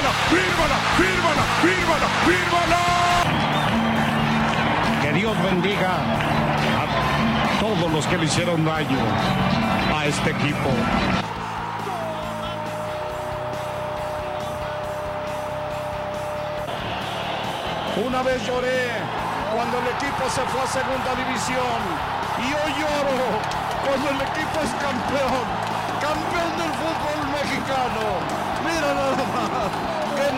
fírmala, fírmala, fírmala, fírmala, fírmala. Que Dios bendiga a todos los que le hicieron daño a este equipo. Una vez lloré cuando el equipo se fue a segunda división y hoy lloro cuando el equipo es campeón, campeón del fútbol mexicano. Mira nada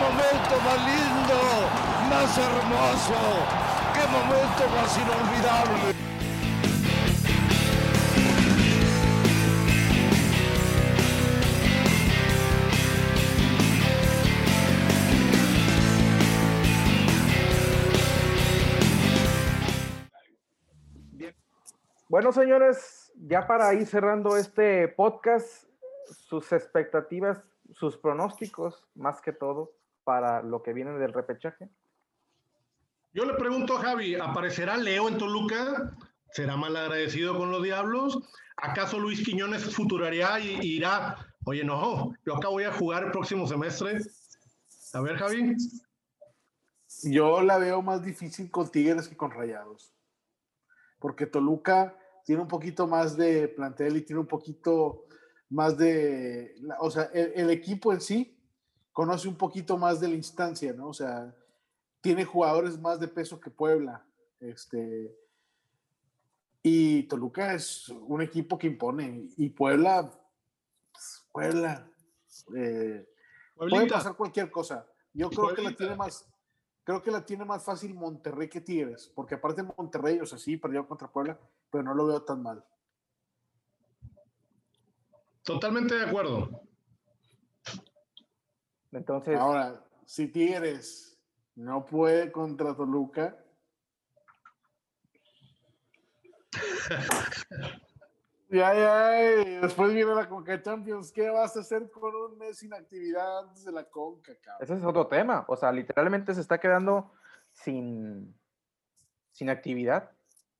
momento más lindo, más hermoso, qué momento más inolvidable. Bueno, señores, ya para ir cerrando este podcast, sus expectativas, sus pronósticos, más que todo, para lo que viene del repechaje. Yo le pregunto a Javi, ¿aparecerá Leo en Toluca? ¿Será mal agradecido con los diablos? ¿Acaso Luis Quiñones futuraría y irá? Oye, no, yo acá voy a jugar el próximo semestre. A ver, Javi. Yo la veo más difícil con Tigres que con Rayados. Porque Toluca tiene un poquito más de plantel y tiene un poquito más de, o sea, el, el, equipo en sí conoce un poquito más de la instancia, ¿no? O sea, tiene jugadores más de peso que Puebla, este, y Toluca es un equipo que impone, y Puebla, pues, Puebla, eh, puede pasar cualquier cosa. Yo creo Pueblita. que la tiene más, creo que la tiene más fácil Monterrey que Tigres, porque aparte Monterrey, o sea, sí, perdió contra Puebla, pero no lo veo tan mal. Totalmente de acuerdo. Entonces. Ahora, si Tigres no puede contra Toluca. ya, ya, y después viene la Conca Champions. ¿Qué vas a hacer con un mes sin actividad antes de la Conca, cabrón? Ese es otro tema. O sea, literalmente se está quedando sin, sin actividad.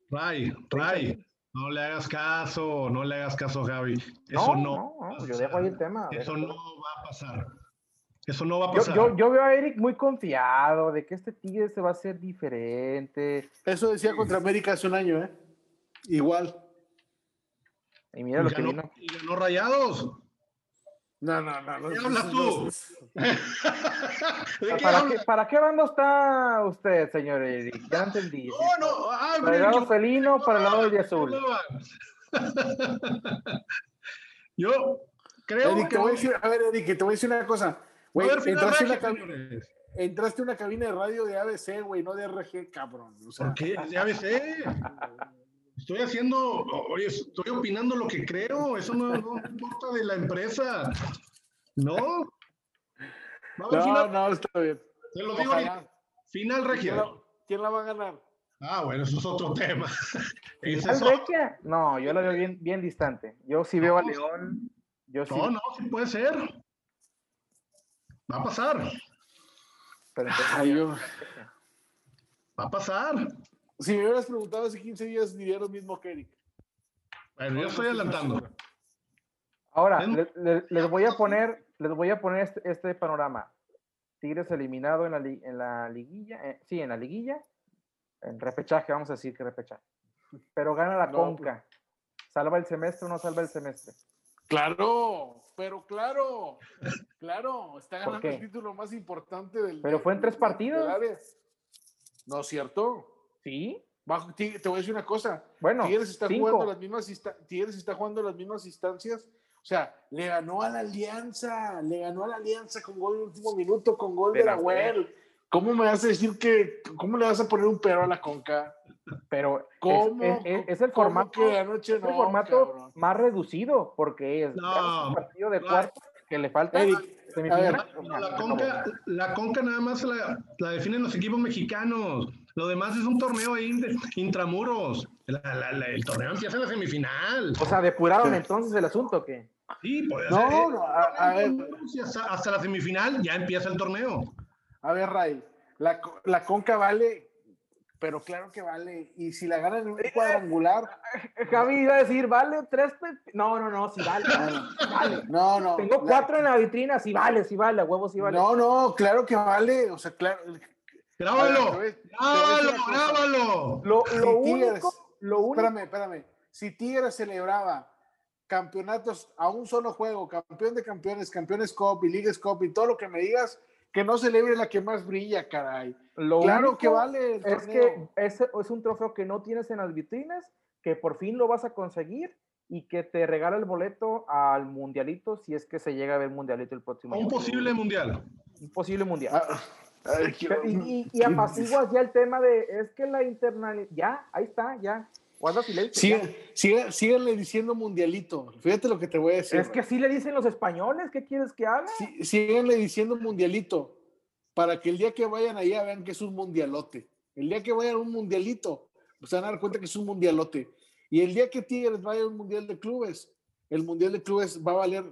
Ray, Ray, no le hagas caso, no le hagas caso, Javi. Eso no. no, no yo dejo ahí el tema. Eso no va a pasar. Eso no va a pasar. Yo, yo, yo, veo a Eric muy confiado de que este Tigre se va a hacer diferente. Eso decía contra América hace un año, ¿eh? Igual. Y mira lo y que ganó, vino. Y ganó Rayados. No, no, no. no ¿Qué hablas tú? ¿De qué ¿Para, qué, ¿Para qué bando está usted, señor Eric? Ya entendí. No, no, ah, Para el lado yo- felino, para el lado de azul. Yo creo Eric, que te voy a decir, a ver, Eric, te voy a decir una cosa. A entraste, a una regia, entraste a una cabina de radio de ABC, güey, no de RG, cabrón. O sea, ¿Por qué? Ves, eh. Estoy haciendo, oye, estoy opinando lo que creo, eso no, no importa de la empresa. No. Va a no, final, no, está bien. te lo digo ahorita. Final ¿Quién regia. la, quién la va a ganar? Ah, bueno, eso es otro tema. Ese ¿Al es otro- Requia? No, yo lo veo bien, bien distante. Yo sí veo a No. León. Yo sí. No, no, sí puede ser. Va a pasar. Pero entonces- Ay, yo- Va a pasar. si me hubieras preguntado hace 15 días, diría lo mismo que Eric. Bueno, yo estoy adelantando. Ahora, Es- le- le- les voy a poner, les voy a poner este, este panorama. Tigres eliminado en la, li- en la liguilla, eh, sí, en la liguilla, en repechaje, vamos a decir que repechaje. Pero gana la No, Conca. ¿Salva el semestre o no salva el semestre? Claro, pero claro, claro, está ¿Por ganando el título más importante del. Pero fue en tres partidos. No es cierto. Sí. Bajo- te voy a decir una cosa. Bueno, Tigres está cinco. jugando las mismas Tigres está jugando las mismas instancias. O sea, le ganó a la Alianza, le ganó a la Alianza con gol en el último minuto, con gol de la Well. ¿Cómo me vas a decir que, cómo le vas a poner un pero a la Conca? Pero es- ¿Cómo? es, es- es el ¿Cómo formato, que anoche es el no, formato cabrón? más reducido, porque es No, un partido de no. cuarto que le falta Eric, a ver, La conca, la conca nada más la, la definen los equipos mexicanos. Lo demás es un torneo ahí de- intramuros. La- la- la- el torneo empieza en la semifinal. O sea, depuraron entonces el asunto que Sí, pues, No, eh, no, a, a ver, hasta, hasta la semifinal ya empieza el torneo. a ver, Ray, la, la Conca vale pero claro que vale. Y si la ganan en un cuadrangular, Javi iba a decir, vale tres. No, no, no, sí vale. vale. no, no. Tengo la- cuatro en la vitrina, sí vale, sí vale, a huevos sí vale. No, no, claro que vale. O sea, claro. Ver, Grábalo, grábalo, grábalo. Lo, Si lo Tigres- único, lo único. Espérame, espérame. Si Tigres celebraba campeonatos a un solo juego, campeón de campeones, campeones Cup y Ligas Cup y todo lo que me digas, que no celebre la que más brilla, caray. Lo claro que vale el Es torneo. que es, es un trofeo que no tienes en las vitrinas, que por fin lo vas a conseguir y que te regala el boleto al mundialito si es que se llega a ver mundialito el próximo un posible mundial. Un posible mundial. Ah, ay, qué- Pero- y, y, y apaciguas ya el tema de, es que la internal, ya, ahí está, ya, guarda silencio. sigue- síganle diciendo mundialito. Fíjate lo que te voy a decir. Es que así le dicen los españoles, ¿qué quieres que haga? Sí, síganle diciendo mundialito para que el día que vayan allá vean que es un mundialote. El día que vayan a un mundialito, pues se van a dar cuenta que es un mundialote. Y el día que Tigres vaya a un mundial de clubes, el mundial de clubes va a valer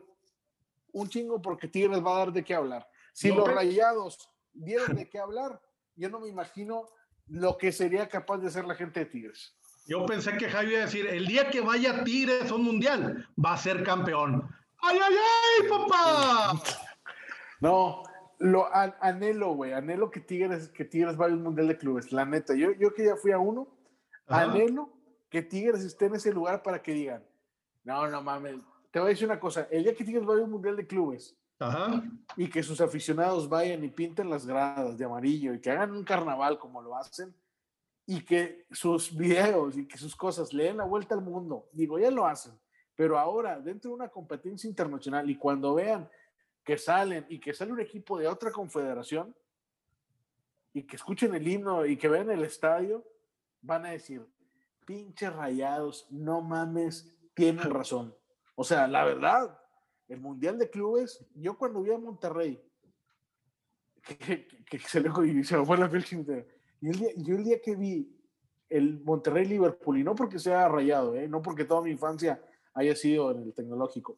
un chingo porque Tigres va a dar de qué hablar. Si No, los pero- rayados dieron de qué hablar, yo no me imagino lo que sería capaz de hacer la gente de Tigres. Yo pensé que Javi iba a decir, el día que vaya Tigres a un mundial, va a ser campeón. ¡Ay, ay, ay, papá! No, lo an- anhelo, güey, anhelo que Tigres, que Tigres vaya a un mundial de clubes, la neta. Yo, yo que ya fui a uno, Ajá. anhelo que Tigres esté en ese lugar para que digan, no, no mames, te voy a decir una cosa, el día que Tigres vaya a un mundial de clubes Ajá. y que sus aficionados vayan y pinten las gradas de amarillo y que hagan un carnaval como lo hacen y que sus videos y que sus cosas le den la vuelta al mundo, digo, ya lo hacen, pero ahora dentro de una competencia internacional y cuando vean que salen y que sale un equipo de otra confederación y que escuchen el himno y que vean el estadio, van a decir, pinches rayados, no mames, tienen razón. O sea, la verdad, el Mundial de Clubes, yo cuando vi a Monterrey, que, que- que se, le, y se me fue la piel chinita, y el día, yo el día que vi el Monterrey-Liverpool, y no porque sea rayado, ¿eh? no porque toda mi infancia haya sido en el tecnológico,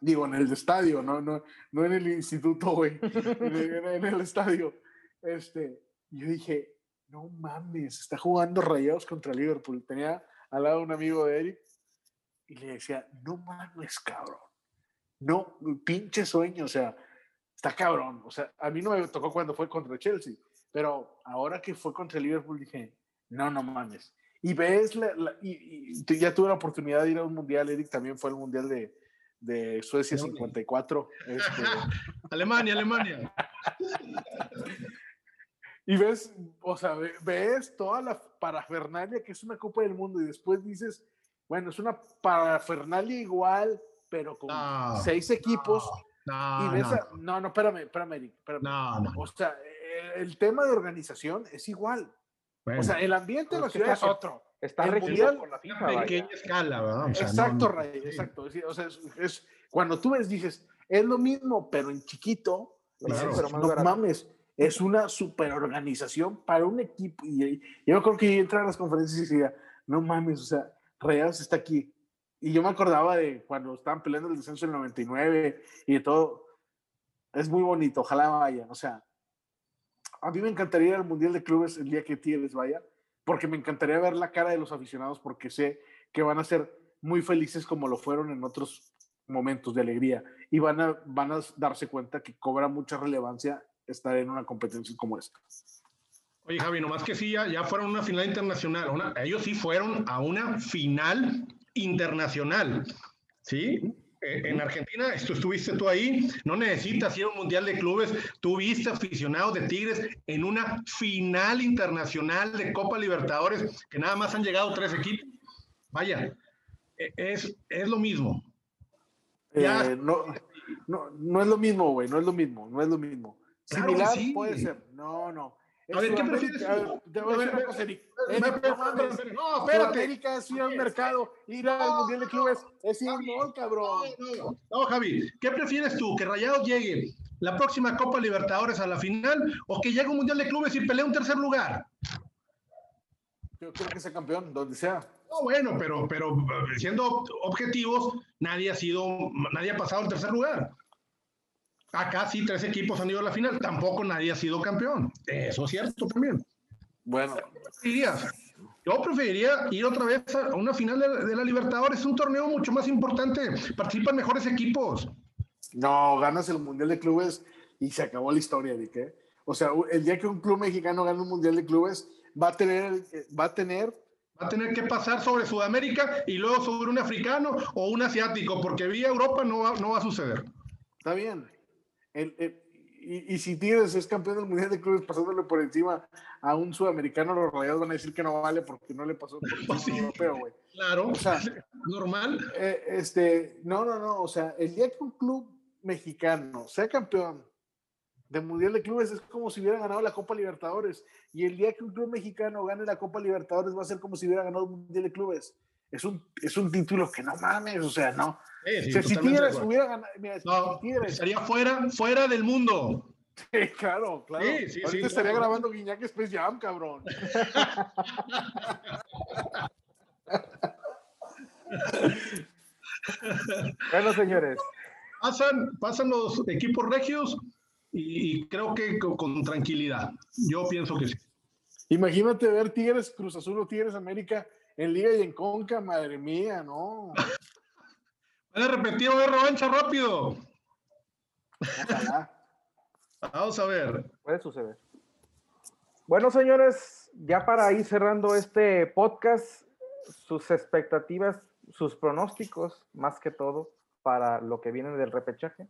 digo, en el estadio, no, no, no en el instituto, güey, en, el- en el estadio, este, yo dije, no mames, está jugando rayados contra Liverpool. Tenía al lado un amigo de Eric y le decía, no mames, cabrón. No, pinche sueño, o sea, está cabrón. O sea, a mí no me tocó cuando fue contra Chelsea, pero ahora que fue contra Liverpool dije, no, no mames. Y ves, la, la- y, ya tuve la oportunidad de ir a un mundial, Eric también fue el mundial de, de Suecia 54. este, Alemania, Alemania. Y ves, o sea, ve- ves toda la parafernalia que es una Copa del Mundo y después dices, bueno, es una parafernalia igual, pero con No, seis equipos. No, y ves, no, a- no, no, espérame, espérame, Eric, espérame. no, no. O sea, el tema de organización es igual. Bueno, O sea, el ambiente de la ciudad es otro. Está el regido mundial- por la FIFA, una vaya. pequeña escala, ¿verdad? O sea, exacto, no- Ray, exacto. Sí, O sea, es, es- cuando tú ves, dices, es lo mismo, pero en chiquito. Claro. dices, Pero más no barato". mames, es una superorganización para un equipo. Y yo creo que yo entraba a las conferencias y decía, no mames, o sea, Rayados está aquí. Y yo me acordaba de cuando estaban peleando el descenso en el 99 y de todo. Es muy bonito, ojalá vayan. O sea, a mí me encantaría ir al Mundial de Clubes el día que Tigres vaya, porque me encantaría ver la cara de los aficionados, porque sé que van a ser muy felices como lo fueron en otros momentos de alegría y van a, van a darse cuenta que cobra mucha relevancia estar en una competencia como esta. Oye, Javi, nomás que sí, ya, ya fueron a una final internacional. una- ellos sí fueron a una final internacional. ¿Sí? En Argentina, estu- estuviste tú ahí, no necesitas ir a un mundial de clubes, tú viste aficionados de Tigres en una final internacional de Copa Libertadores, que nada más han llegado tres equipos. Vaya, e- es, es lo mismo. Ya. Eh, no, no, no es lo mismo, güey, no es lo mismo, no es lo mismo. Claro Similar sí. puede ser, no, no. A ver, ¿qué prefieres tú? a ver, Te voy a A ver, decir una a cosa, ver, Eric. espera, Eric, espera, no espérate. Sudamérica es ir al mercado, ir al Mundial de Clubes, es ir cabrón. No, Javi, ¿qué prefieres tú? ¿Que Rayados llegue la próxima Copa Libertadores a la final o que llegue un Mundial de Clubes y pelee un tercer lugar? Yo creo que sea campeón, donde sea. No, bueno, pero, pero siendo objetivos, nadie ha sido, nadie ha pasado al tercer lugar. Acá sí tres equipos han ido a la final, tampoco nadie ha sido campeón. Eso es cierto también. Bueno? Yo preferiría ir otra vez a una final de, de la Libertadores. Es un torneo mucho más importante. Participan mejores equipos. no, ganas el Mundial de Clubes y se acabó la historia, ¿de qué? O sea, el día que un club mexicano gane un Mundial de Clubes, va a tener, eh, va a tener, Va a tener que pasar sobre Sudamérica y luego sobre un africano o un asiático, porque vía Europa no va, no va a suceder. está bien. El- el- y, y si Tigres es campeón del Mundial de Clubes pasándole por encima a un sudamericano, los rayados van a decir que no vale porque no le pasó por encima a un europeo, güey. Claro, O sea, normal. Eh, este, no, no, no, o sea, el día que un club mexicano sea campeón del Mundial de Clubes es como si hubiera ganado la Copa Libertadores. Y el día que un club mexicano gane la Copa Libertadores va a ser como si hubiera ganado el Mundial de Clubes. Es un, es un título que no mames, o sea, no. Sí, sí, O sea, si Tigres hubiera ganado, mira, si No, Tigres, estaría fuera, fuera del mundo. Sí, claro, claro. Sí, sí, Ahorita sí, estaría claro. grabando Guiñac Space Jam, cabrón. Bueno, señores, Pasan, pasan los equipos regios y, y creo que con, con tranquilidad. Yo pienso que sí. Imagínate ver Tigres Cruz Azul o Tigres América en Liga y en Conca, madre mía, no. Van a repetir, haber revancha rápido. Ojalá. Vamos a ver. puede suceder. Bueno, señores, ya para ir cerrando este podcast, sus expectativas, sus pronósticos, más que todo, para lo que viene del repechaje.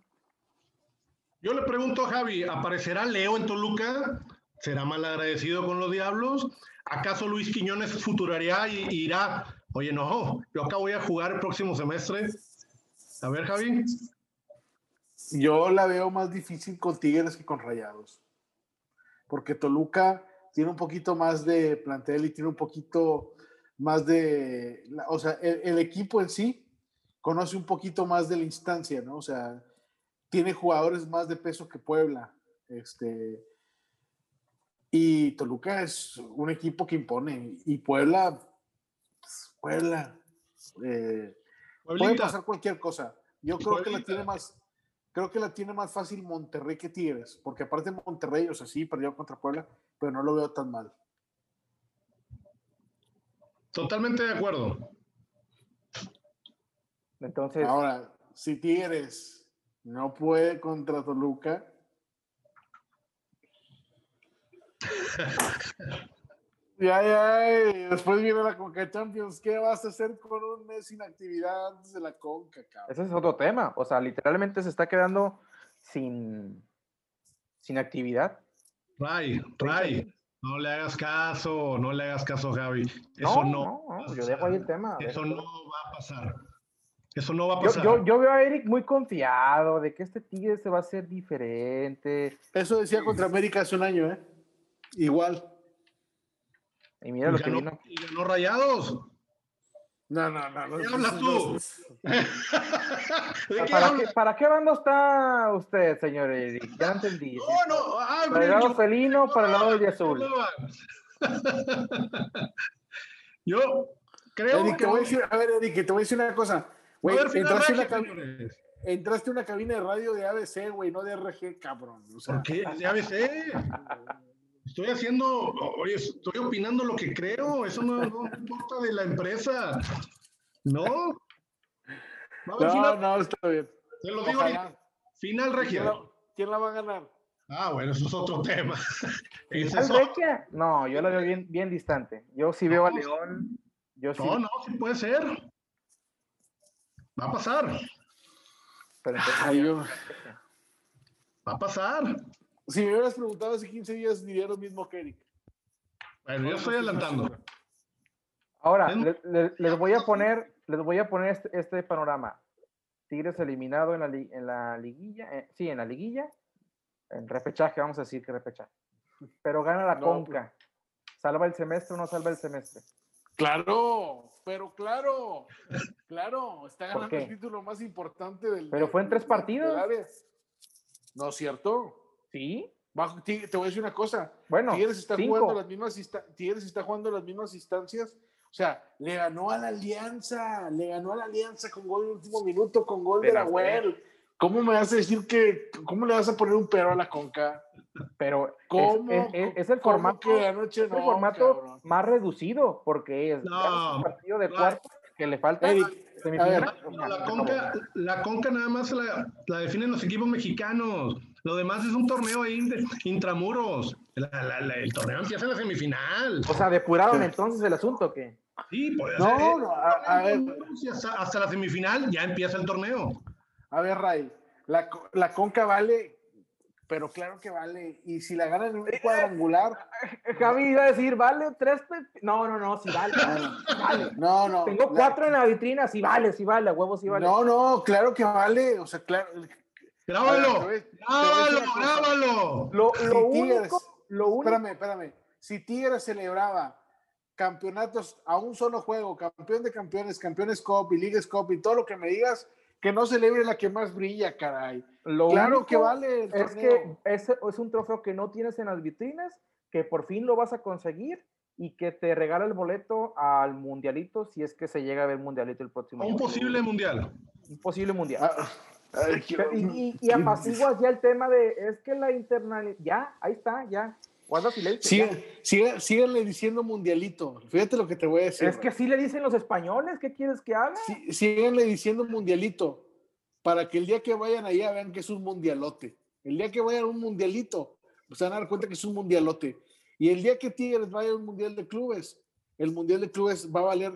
Yo le pregunto a Javi, ¿aparecerá Leo en Toluca? ¿Será mal agradecido con los diablos? ¿Acaso Luis Quiñones futuraría y irá? Oye, no, yo acá voy a jugar el próximo semestre. A ver, Javi. Yo la veo más difícil con Tigres que con Rayados. Porque Toluca tiene un poquito más de plantel y tiene un poquito más de. O sea, el, el equipo en sí conoce un poquito más de la instancia, ¿no? O sea, tiene jugadores más de peso que Puebla. Este. Y Toluca es un equipo que impone. Y Puebla. pues, Puebla. eh, puede pasar cualquier cosa. Yo creo que la tiene más, creo que la tiene más fácil Monterrey que Tigres, porque aparte Monterrey, o sea, sí, perdió contra Puebla, pero no lo veo tan mal. Totalmente de acuerdo. Entonces, Ahora, si Tigres no puede contra Toluca, ya, ya, y después viene la Conca Champions, ¿qué vas a hacer con un mes sin actividad antes de la Conca, cabrón? ese es otro tema. O sea, literalmente se está quedando sin, sin actividad. Ray, Ray, no le hagas caso, no le hagas caso, Javi. Eso no. no, no, yo dejo ahí el tema. Eso no va a pasar. Eso no va a Yo, pasar. yo, yo veo a Eric muy confiado de que este Tigre se va a hacer diferente. Eso decía contra América hace un año, ¿eh? Igual. Y mira lo Y que ganó, vino. y ganó rayados. No, no, no. no ¿Qué no, hablas tú? no. ¿De ¿Para qué, ¿Para qué bando está usted, señor Eric? Ya no entendí. No, no, ah, ¿Para el lado yo- felino o para el lado de azul? Yo creo Eric, que te voy a decir, a ver, Eric, te voy a decir una cosa. Haber final entraste, a una regia, cabi- señores. entraste a una cabina de radio de ABC, güey, no de RG, cabrón. O sea, ¿Por qué? Ves, eh. Estoy haciendo, oye, estoy opinando lo que creo. Eso no, no importa de la empresa. No. No, final, no, está bien. te lo digo ahorita. Final ¿Quién regia. la, quién la va a ganar? Ah, bueno, eso es otro tema. Ese ¿Al es otro. Regia? No, yo la veo bien, bien distante. Yo sí veo a León. Yo sí. No, no, sí puede ser. Va a pasar. pero entonces- Ay, yo- Va a pasar. Si me hubieras preguntado hace 15 días, diría lo mismo que Eric. Bueno, yo estoy adelantando. Ahora, Es- le- le- les voy a poner, les voy a poner este, este panorama. Tigres eliminado en la, li- en la liguilla, eh, sí, en la liguilla, en repechaje, vamos a decir que repechaje. Pero gana la No, Conca. ¿Salva el semestre o no salva el semestre? Claro, pero claro, claro, está ¿Por ganando el título más importante del. Pero fue en tres partidos. No es cierto. Sí. Bajo- te voy a decir una cosa. Bueno, Tigres está cinco. jugando las mismas Tigres está jugando las mismas instancias. O sea, le ganó a la Alianza, le ganó a la Alianza con gol en el último minuto, con gol de la Güell, ¿Cómo me vas a decir que, cómo le vas a poner un pero a la Conca? Pero ¿Cómo? es, es- es el ¿Cómo formato, que anoche es el no, formato cabrón? más reducido, porque es, No, un partido de no. cuarto que le falta Eric, semifinal. a ver, No, la, conca, la conca nada más la, la definen los equipos mexicanos. Lo demás es un torneo ahí intramuros. La- la- la- el torneo empieza en la semifinal. O sea, depuraron entonces el asunto que Sí, pues, No, no, a, a ver, y hasta, hasta la semifinal ya empieza el torneo. a ver, Ray, la, la Conca vale, pero claro que vale. Y si la ganan en un cuadrangular, Javi iba a decir, vale, tres. No, no, no, sí vale. vale. no, no. Tengo la- cuatro en la vitrina, sí vale, sí vale, a huevos sí vale. No, no, claro que vale. O sea, claro. Ver, ¡Grábalo! ¡Grábalo! ¡Grábalo! Lo, Si lo Tigres- único, lo único, Espérame, espérame. Si Tigres celebraba campeonatos a un solo juego, campeón de campeones, campeones Cup y Ligas Cup y todo lo que me digas, que no celebre la que más brilla, caray. lo claro único que vale el es que es, es un trofeo que no tienes en las vitrinas, que por fin lo vas a conseguir y que te regala el boleto al mundialito si es que se llega a ver mundialito el próximo Un año. posible mundial. Un posible mundial. Ah, ay, y, y, y apaciguas ya el tema de, es que la internal, ya, ahí está, ya, guarda silencio. ya. Sigue- síguenle diciendo mundialito. Fíjate lo que te voy a decir. Es que así le dicen los españoles, ¿qué quieres que haga? Sí, síguenle diciendo mundialito para que el día que vayan allá vean que es un mundialote. El día que vayan a un mundialito, pues se van a dar cuenta que es un mundialote. Y el día que Tigres vaya a un mundial de clubes, el mundial de clubes va a valer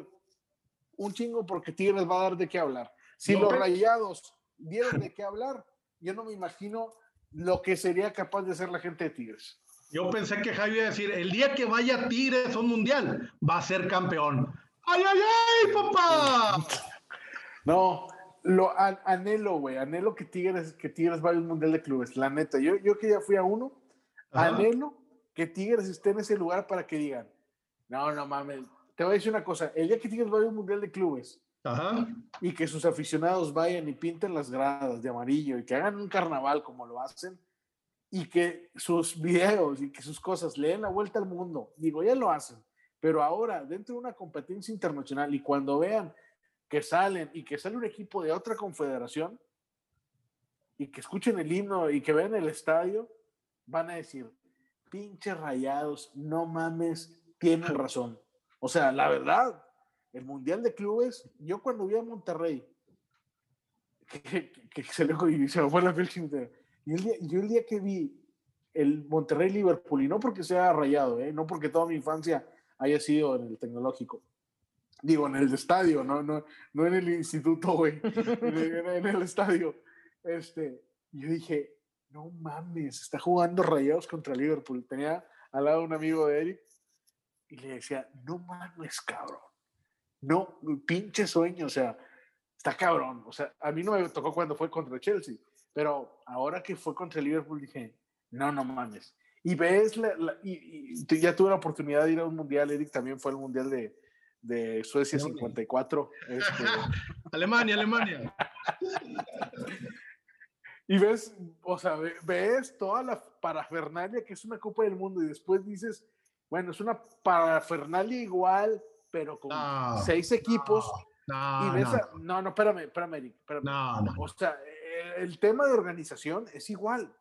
un chingo porque Tigres va a dar de qué hablar. Si los rayados dieron de qué hablar, yo no me imagino lo que sería capaz de hacer la gente de Tigres. Yo pensé que Javi iba a decir, el día que vaya Tigres a un mundial, va a ser campeón. ¡Ay, ay, ay, papá! No, lo an- anhelo, güey, anhelo que Tigres, que Tigres vaya a un mundial de clubes, la neta. Yo, yo que ya fui a uno, Ajá. anhelo que Tigres esté en ese lugar para que digan, no, no mames, te voy a decir una cosa, el día que Tigres vaya a un mundial de clubes Ajá. y que sus aficionados vayan y pinten las gradas de amarillo y que hagan un carnaval como lo hacen y que sus videos y que sus cosas le den la vuelta al mundo, digo, ya lo hacen, pero ahora dentro de una competencia internacional y cuando vean que salen y que sale un equipo de otra confederación y que escuchen el himno y que vean el estadio, van a decir, pinches rayados, no mames, tienen razón. O sea, la verdad, el Mundial de Clubes, yo cuando vi a Monterrey, que, se, le, y se me fue la piel chinita, y el día, yo el día que vi el Monterrey-Liverpool, y no porque sea rayado, ¿eh? no porque toda mi infancia haya sido en el tecnológico, digo, en el estadio, no, no, no en el instituto, güey, en, el- en estadio, este, yo dije, no mames, está jugando rayados contra Liverpool. Tenía al lado un amigo de Eric y le decía, no mames, cabrón. No, pinche sueño, o sea, está cabrón. O sea, a mí no me tocó cuando fue contra Chelsea, pero ahora que fue contra Liverpool dije, no, no mames. Y ves, la, la- y, ya tuve la oportunidad de ir a un mundial, Eric también fue el mundial de, de Suecia 54. Este, Alemania, Alemania. Y ves, o sea, ve- ves toda la parafernalia que es una Copa del Mundo y después dices, bueno, es una parafernalia igual, pero con No, seis equipos. No, y ves no, a- no, no, espérame, espérame, Eric, espérame. no, no. O sea, el, el tema de organización es igual.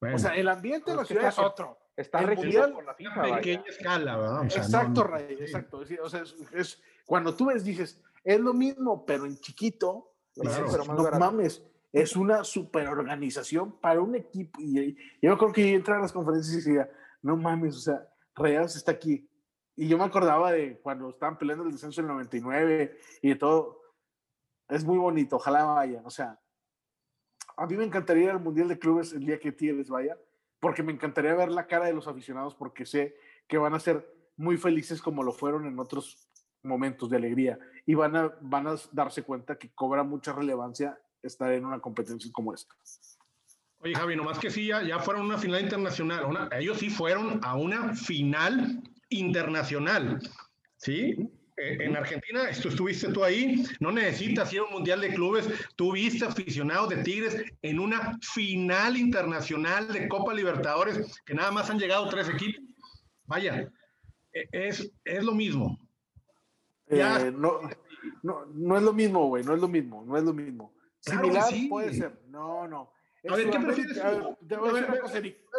Bueno, O sea, el ambiente de la ciudad es otro. Está el regido mundial- por la FIFA, a vaya. pequeña escala, ¿verdad? O sea, exacto. Ray, exacto. Es- O sea, es, es- cuando tú ves, dices, es lo mismo, pero en chiquito, dices, Claro. Pero más no mames, es una superorganización para un equipo. Y yo creo que yo entraba a las conferencias y decía, no mames, o sea, Rayados está aquí. Y yo me acordaba de cuando estaban peleando el descenso en el 99 y de todo. Es muy bonito, ojalá vayan. O sea, a mí me encantaría ir al Mundial de Clubes el día que Tigres vaya, porque me encantaría ver la cara de los aficionados, porque sé que van a ser muy felices como lo fueron en otros momentos de alegría y van a, van a darse cuenta que cobra mucha relevancia estar en una competencia como esta. Oye, Javi, nomás que sí, ya, ya fueron a una final internacional. una- ellos sí fueron a una final internacional. ¿Sí? Eh, en Argentina, estu- estuviste tú ahí, no necesitas ir a un mundial de clubes. Tú viste aficionados de Tigres en una final internacional de Copa Libertadores, que nada más han llegado tres equipos. Vaya, e- es, es lo mismo. Ya. Eh, no, no, no es lo mismo, güey, no es lo mismo, no es lo mismo. Claro Similar sí. puede ser. No, no. A ver, ¿qué prefieres no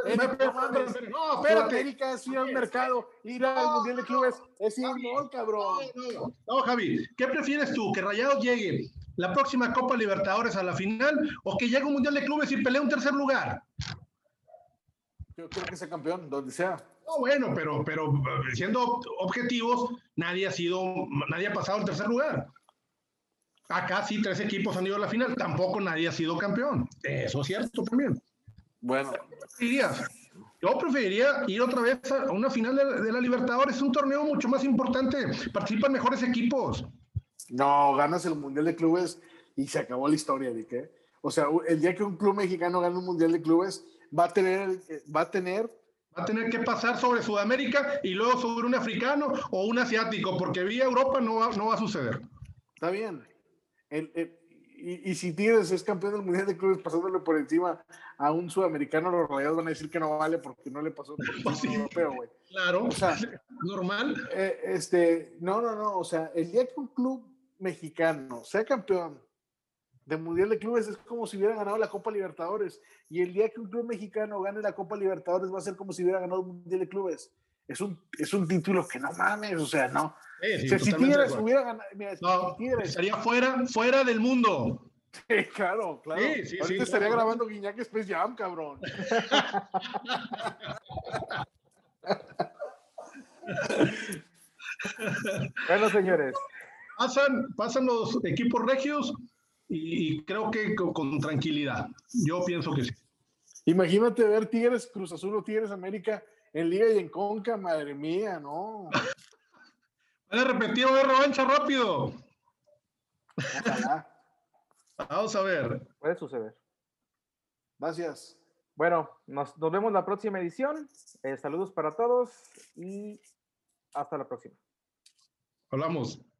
espérate, No. Sudamérica es ir al mercado, ir al Mundial de Clubes, es ir mall, cabrón. No, no, no, Javi, ¿qué prefieres tú? ¿Que Rayados llegue la próxima Copa Libertadores a la final o que llegue un Mundial de Clubes y pelee un tercer lugar? Yo quiero que sea campeón, donde sea. No, bueno, pero, pero siendo objetivos, nadie ha sido, nadie ha pasado el tercer lugar. Acá sí, tres equipos han ido a la final, tampoco nadie ha sido campeón. Eso es cierto también. Bueno? Yo preferiría ir otra vez a una final de, de la Libertadores, es un torneo mucho más importante, participan mejores equipos. no, ganas el Mundial de Clubes y se acabó la historia, Eric. ¿eh? O sea, el día que un club mexicano gane un Mundial de Clubes, va a tener, va a tener Va a tener que pasar sobre Sudamérica y luego sobre un africano o un asiático, porque vía Europa no va, no va a suceder. Está bien. El- el- y, y si Tigres es campeón del Mundial de Clubes pasándole por encima a un sudamericano, los rayados van a decir que no vale porque no le pasó por encima a Sí. un europeo, güey. Claro, O sea, normal. eh, este, no, no, no. O sea, el día que un club mexicano sea campeón del Mundial de Clubes es como si hubiera ganado la Copa Libertadores. Y el día que un club mexicano gane la Copa Libertadores va a ser como si hubiera ganado el Mundial de Clubes. Es un, es un título que no mames, o sea, no. Sí, sí, O sea, si Tigres hubiera ganado, mira, si No, Tigres estaría fuera, fuera del mundo. Sí, claro, claro. Sí, sí, Ahorita estaría claro. grabando Guiñac Space Jam, cabrón. Bueno, señores, Pasan, pasan los equipos regios y, y creo que con, con tranquilidad. Yo pienso que sí. Imagínate ver Tigres, Cruz Azul o Tigres América en Liga y en Conca, madre mía, no. Van a repetir, revancha rápido. Ojalá. Vamos a ver. puede suceder. Gracias. Bueno, nos, nos vemos la próxima edición. Eh, saludos para todos y hasta la próxima. Hablamos.